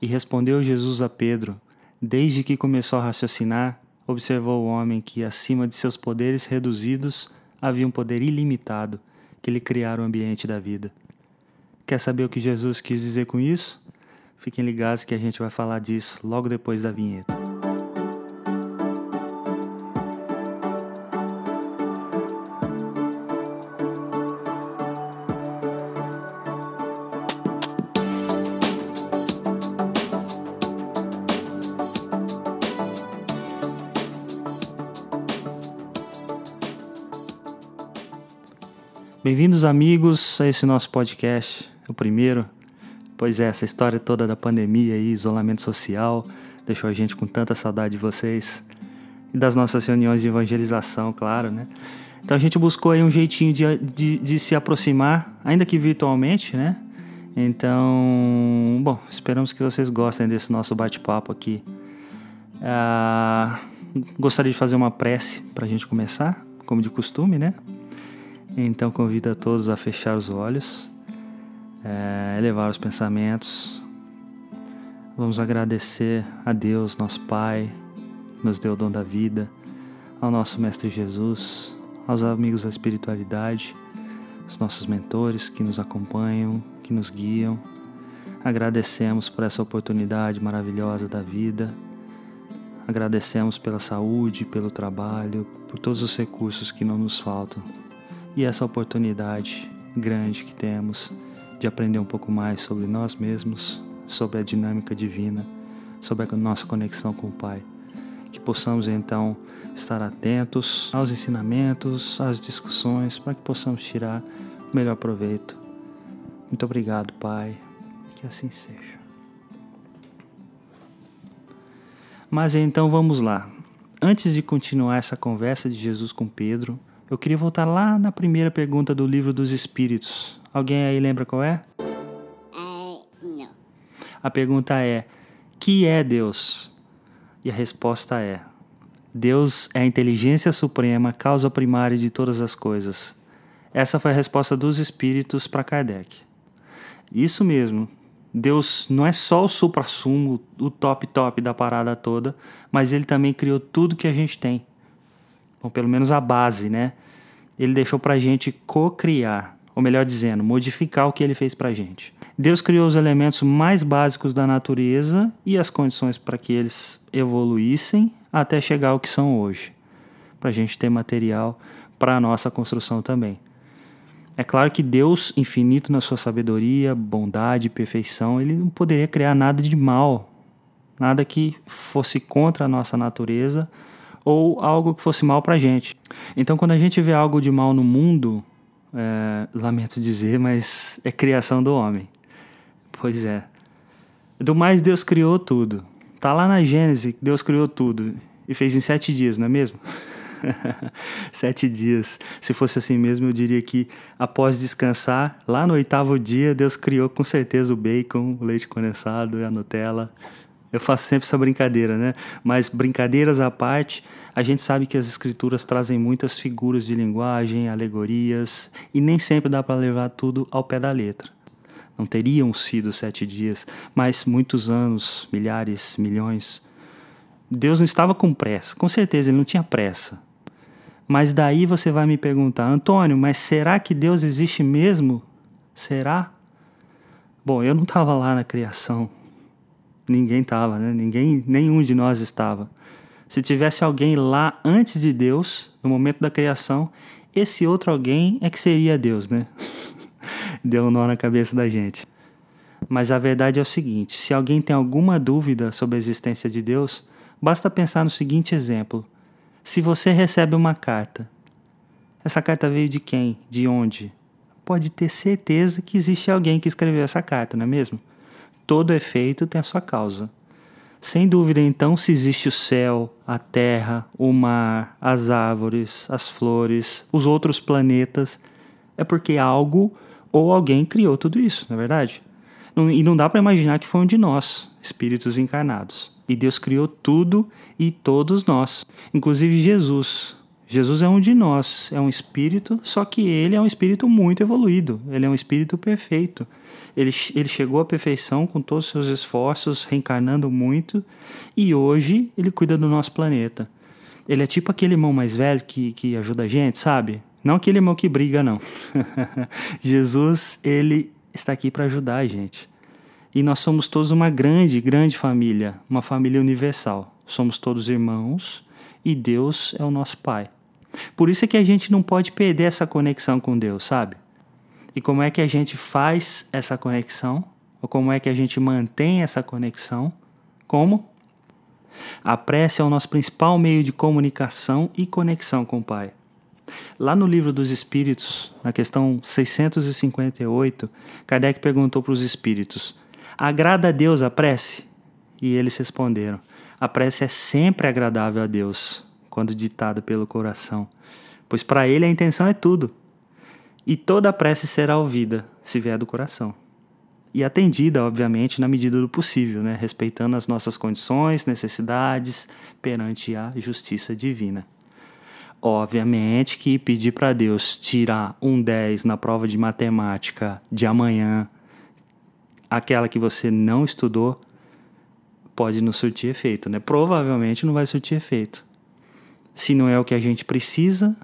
E respondeu Jesus a Pedro: Desde que começou a raciocinar, observou o homem que, acima de seus poderes reduzidos, havia um poder ilimitado que lhe criara o ambiente da vida. Quer saber o que Jesus quis dizer com isso? Fiquem ligados que a gente vai falar disso logo depois da vinheta. Bem-vindos, amigos, a esse nosso podcast, o primeiro. Pois é, essa história toda da pandemia e isolamento social deixou a gente com tanta saudade de vocês e das nossas reuniões de evangelização, claro, né? Então a gente buscou aí um jeitinho de, de, de se aproximar, ainda que virtualmente, né? Então, bom, esperamos que vocês gostem desse nosso bate-papo aqui. Ah, gostaria de fazer uma prece para a gente começar, como de costume, né? Então convido a todos a fechar os olhos, é, elevar os pensamentos. Vamos agradecer a Deus, nosso Pai, que nos deu o dom da vida, ao nosso Mestre Jesus, aos amigos da espiritualidade, os nossos mentores que nos acompanham, que nos guiam. Agradecemos por essa oportunidade maravilhosa da vida. Agradecemos pela saúde, pelo trabalho, por todos os recursos que não nos faltam e essa oportunidade grande que temos de aprender um pouco mais sobre nós mesmos, sobre a dinâmica divina, sobre a nossa conexão com o Pai. Que possamos então estar atentos aos ensinamentos, às discussões, para que possamos tirar o melhor proveito. Muito obrigado, Pai. Que assim seja. Mas então vamos lá. Antes de continuar essa conversa de Jesus com Pedro, eu queria voltar lá na primeira pergunta do livro dos Espíritos. Alguém aí lembra qual é? Uh, não. A pergunta é: que é Deus? E a resposta é: Deus é a inteligência suprema, causa primária de todas as coisas. Essa foi a resposta dos espíritos para Kardec. Isso mesmo. Deus não é só o supra-sumo, o top top da parada toda, mas ele também criou tudo que a gente tem ou pelo menos a base, né? Ele deixou para a gente co-criar, ou melhor dizendo, modificar o que ele fez para a gente. Deus criou os elementos mais básicos da natureza e as condições para que eles evoluíssem até chegar ao que são hoje, para a gente ter material para a nossa construção também. É claro que Deus, infinito na sua sabedoria, bondade e perfeição, ele não poderia criar nada de mal, nada que fosse contra a nossa natureza ou algo que fosse mal para a gente. Então, quando a gente vê algo de mal no mundo, é, lamento dizer, mas é criação do homem. Pois é. Do mais, Deus criou tudo. Tá lá na Gênesis, Deus criou tudo e fez em sete dias, não é mesmo? sete dias. Se fosse assim mesmo, eu diria que após descansar, lá no oitavo dia, Deus criou com certeza o bacon, o leite condensado e a Nutella. Eu faço sempre essa brincadeira, né? Mas brincadeiras à parte, a gente sabe que as escrituras trazem muitas figuras de linguagem, alegorias, e nem sempre dá para levar tudo ao pé da letra. Não teriam sido sete dias, mas muitos anos, milhares, milhões. Deus não estava com pressa, com certeza ele não tinha pressa. Mas daí você vai me perguntar, Antônio, mas será que Deus existe mesmo? Será? Bom, eu não estava lá na criação, Ninguém estava, né? Ninguém, nenhum de nós estava. Se tivesse alguém lá antes de Deus, no momento da criação, esse outro alguém é que seria Deus, né? Deu um nó na cabeça da gente. Mas a verdade é o seguinte: se alguém tem alguma dúvida sobre a existência de Deus, basta pensar no seguinte exemplo. Se você recebe uma carta, essa carta veio de quem? De onde? Pode ter certeza que existe alguém que escreveu essa carta, não é mesmo? Todo efeito tem a sua causa. Sem dúvida, então, se existe o céu, a terra, o mar, as árvores, as flores, os outros planetas, é porque algo ou alguém criou tudo isso, não é verdade? E não dá para imaginar que foi um de nós, espíritos encarnados. E Deus criou tudo e todos nós, inclusive Jesus. Jesus é um de nós, é um espírito, só que ele é um espírito muito evoluído, ele é um espírito perfeito. Ele, ele chegou à perfeição com todos os seus esforços, reencarnando muito, e hoje ele cuida do nosso planeta. Ele é tipo aquele irmão mais velho que, que ajuda a gente, sabe? Não aquele irmão que briga, não. Jesus, ele está aqui para ajudar a gente. E nós somos todos uma grande, grande família, uma família universal. Somos todos irmãos e Deus é o nosso Pai. Por isso é que a gente não pode perder essa conexão com Deus, sabe? E como é que a gente faz essa conexão? Ou como é que a gente mantém essa conexão? Como? A prece é o nosso principal meio de comunicação e conexão com o Pai. Lá no livro dos Espíritos, na questão 658, Kardec perguntou para os Espíritos: Agrada a Deus a prece? E eles responderam: A prece é sempre agradável a Deus, quando ditada pelo coração, pois para Ele a intenção é tudo. E toda a prece será ouvida, se vier do coração e atendida, obviamente, na medida do possível, né? respeitando as nossas condições, necessidades perante a justiça divina. Obviamente que pedir para Deus tirar um 10 na prova de matemática de amanhã, aquela que você não estudou, pode não surtir efeito, né? Provavelmente não vai surtir efeito. Se não é o que a gente precisa,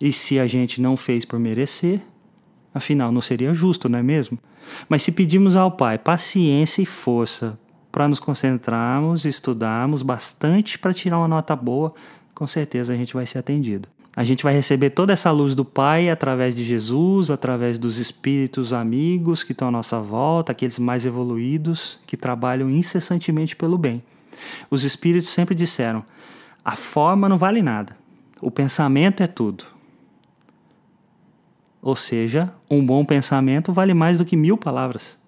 e se a gente não fez por merecer, afinal não seria justo, não é mesmo? Mas se pedimos ao Pai paciência e força para nos concentrarmos, estudarmos bastante para tirar uma nota boa, com certeza a gente vai ser atendido. A gente vai receber toda essa luz do Pai através de Jesus, através dos espíritos amigos que estão à nossa volta, aqueles mais evoluídos que trabalham incessantemente pelo bem. Os espíritos sempre disseram: a forma não vale nada, o pensamento é tudo. Ou seja, um bom pensamento vale mais do que mil palavras.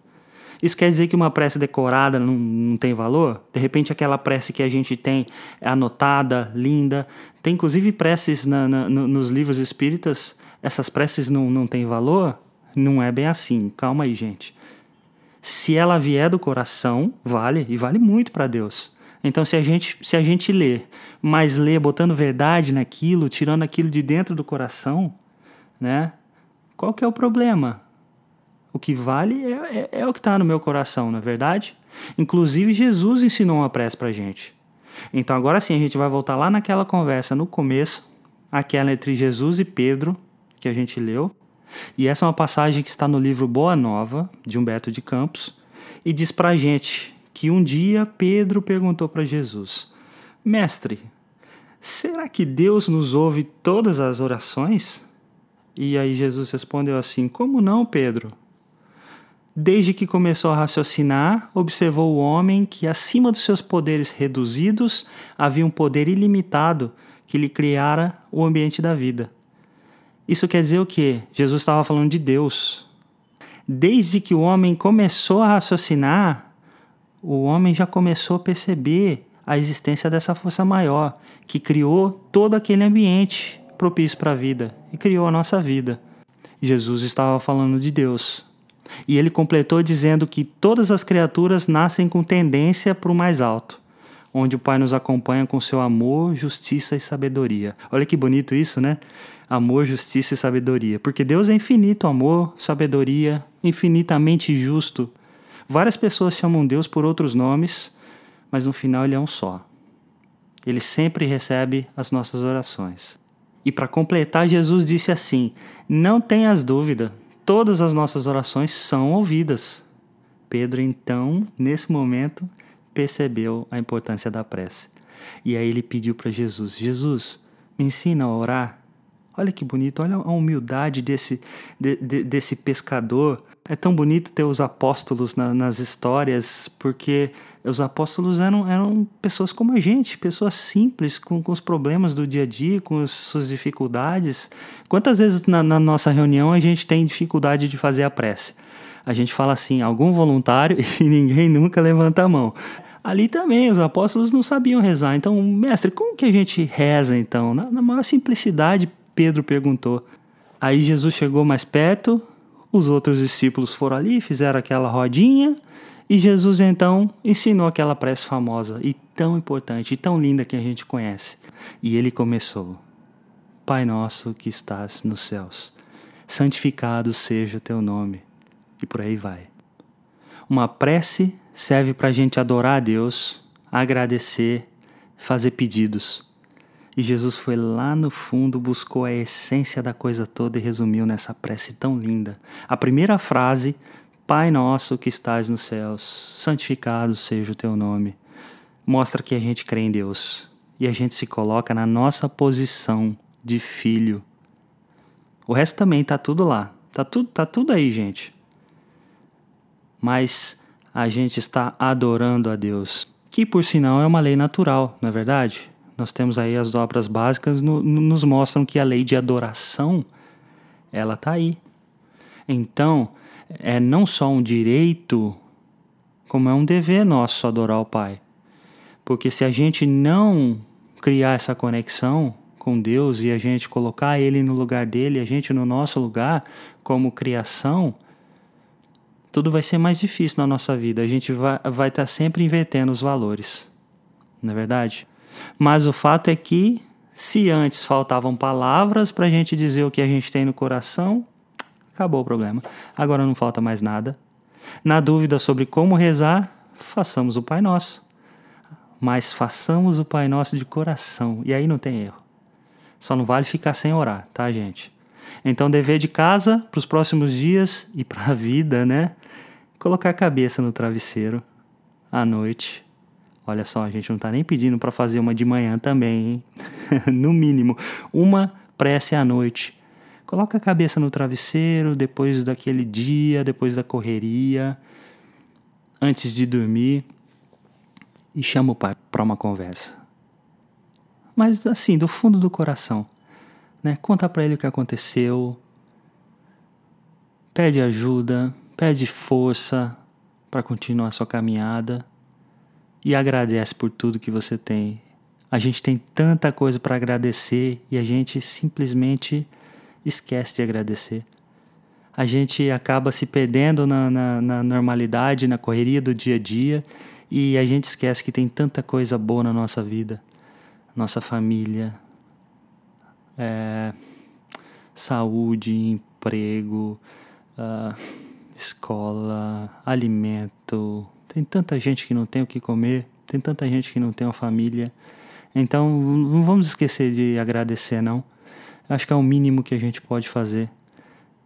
Isso quer dizer que uma prece decorada não, não tem valor? De repente, aquela prece que a gente tem é anotada, linda. Tem inclusive preces na, na, nos livros espíritas, essas preces não, não têm valor? Não é bem assim. Calma aí, gente. Se ela vier do coração, vale, e vale muito para Deus. Então, se a gente, se a gente lê, mas lê botando verdade naquilo, tirando aquilo de dentro do coração, né? Qual que é o problema? O que vale é, é, é o que está no meu coração, na é verdade? Inclusive, Jesus ensinou uma prece para gente. Então, agora sim, a gente vai voltar lá naquela conversa no começo, aquela entre Jesus e Pedro, que a gente leu. E essa é uma passagem que está no livro Boa Nova, de Humberto de Campos, e diz para a gente que um dia Pedro perguntou para Jesus: Mestre, será que Deus nos ouve todas as orações? E aí Jesus respondeu assim: Como não, Pedro? Desde que começou a raciocinar, observou o homem que, acima dos seus poderes reduzidos, havia um poder ilimitado que lhe criara o ambiente da vida. Isso quer dizer o quê? Jesus estava falando de Deus. Desde que o homem começou a raciocinar, o homem já começou a perceber a existência dessa força maior que criou todo aquele ambiente propício para a vida e criou a nossa vida. Jesus estava falando de Deus. E ele completou dizendo que todas as criaturas nascem com tendência para o mais alto, onde o Pai nos acompanha com seu amor, justiça e sabedoria. Olha que bonito isso, né? Amor, justiça e sabedoria. Porque Deus é infinito amor, sabedoria, infinitamente justo. Várias pessoas chamam Deus por outros nomes, mas no final ele é um só. Ele sempre recebe as nossas orações. E para completar, Jesus disse assim: Não tenhas dúvida, todas as nossas orações são ouvidas. Pedro, então, nesse momento, percebeu a importância da prece. E aí ele pediu para Jesus: Jesus, me ensina a orar. Olha que bonito, olha a humildade desse, de, de, desse pescador. É tão bonito ter os apóstolos na, nas histórias, porque os apóstolos eram, eram pessoas como a gente, pessoas simples, com, com os problemas do dia a dia, com as suas dificuldades. Quantas vezes na, na nossa reunião a gente tem dificuldade de fazer a prece? A gente fala assim, algum voluntário e ninguém nunca levanta a mão. Ali também os apóstolos não sabiam rezar. Então, mestre, como que a gente reza então? Na, na maior simplicidade, Pedro perguntou. Aí Jesus chegou mais perto, os outros discípulos foram ali, fizeram aquela rodinha E Jesus então ensinou aquela prece famosa e tão importante e tão linda que a gente conhece. E ele começou: Pai nosso que estás nos céus, santificado seja o teu nome. E por aí vai. Uma prece serve para a gente adorar a Deus, agradecer, fazer pedidos. E Jesus foi lá no fundo, buscou a essência da coisa toda e resumiu nessa prece tão linda. A primeira frase Pai nosso que estás nos céus, santificado seja o teu nome. Mostra que a gente crê em Deus e a gente se coloca na nossa posição de filho. O resto também tá tudo lá. Tá tudo, tá tudo aí, gente. Mas a gente está adorando a Deus, que por sinal é uma lei natural, não é verdade? Nós temos aí as obras básicas no, nos mostram que a lei de adoração ela tá aí. Então, é não só um direito, como é um dever nosso adorar o Pai. Porque se a gente não criar essa conexão com Deus e a gente colocar Ele no lugar dele, a gente no nosso lugar, como criação, tudo vai ser mais difícil na nossa vida. A gente vai estar vai tá sempre invertendo os valores. Não é verdade? Mas o fato é que, se antes faltavam palavras para a gente dizer o que a gente tem no coração, acabou o problema. Agora não falta mais nada. Na dúvida sobre como rezar, façamos o Pai Nosso. Mas façamos o Pai Nosso de coração. E aí não tem erro. Só não vale ficar sem orar, tá, gente? Então, dever de casa para os próximos dias e para a vida, né? Colocar a cabeça no travesseiro à noite. Olha só, a gente não está nem pedindo para fazer uma de manhã também, hein? no mínimo, uma prece à noite Coloca a cabeça no travesseiro depois daquele dia, depois da correria, antes de dormir e chama o pai para uma conversa. Mas assim, do fundo do coração, né? Conta para ele o que aconteceu. Pede ajuda, pede força para continuar sua caminhada e agradece por tudo que você tem. A gente tem tanta coisa para agradecer e a gente simplesmente esquece de agradecer. A gente acaba se perdendo na, na, na normalidade, na correria do dia a dia e a gente esquece que tem tanta coisa boa na nossa vida. Nossa família, é, saúde, emprego, uh, escola, alimento. Tem tanta gente que não tem o que comer, tem tanta gente que não tem uma família. Então não vamos esquecer de agradecer, não. Acho que é o mínimo que a gente pode fazer.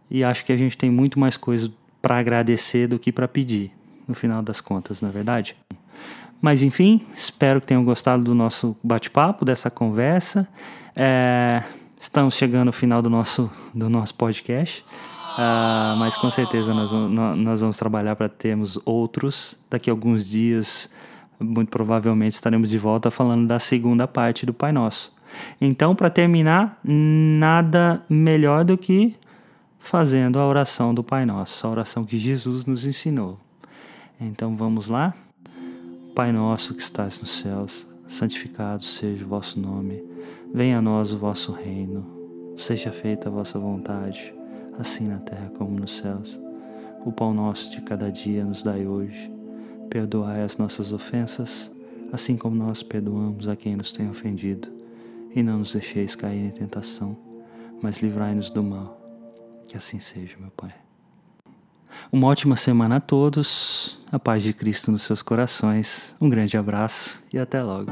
E acho que a gente tem muito mais coisa para agradecer do que para pedir, no final das contas, não é verdade? Mas enfim, espero que tenham gostado do nosso bate-papo, dessa conversa. É, estamos chegando ao final do nosso, do nosso podcast. Uh, mas com certeza nós, nós vamos trabalhar para termos outros. Daqui a alguns dias, muito provavelmente, estaremos de volta falando da segunda parte do Pai Nosso. Então, para terminar, nada melhor do que fazendo a oração do Pai Nosso, a oração que Jesus nos ensinou. Então vamos lá? Pai nosso que estás nos céus, santificado seja o vosso nome. Venha a nós o vosso reino. Seja feita a vossa vontade, assim na terra como nos céus. O pão nosso de cada dia nos dai hoje. Perdoai as nossas ofensas, assim como nós perdoamos a quem nos tem ofendido e não nos deixeis cair em tentação, mas livrai-nos do mal. Que assim seja, meu Pai. Uma ótima semana a todos, a paz de Cristo nos seus corações, um grande abraço e até logo.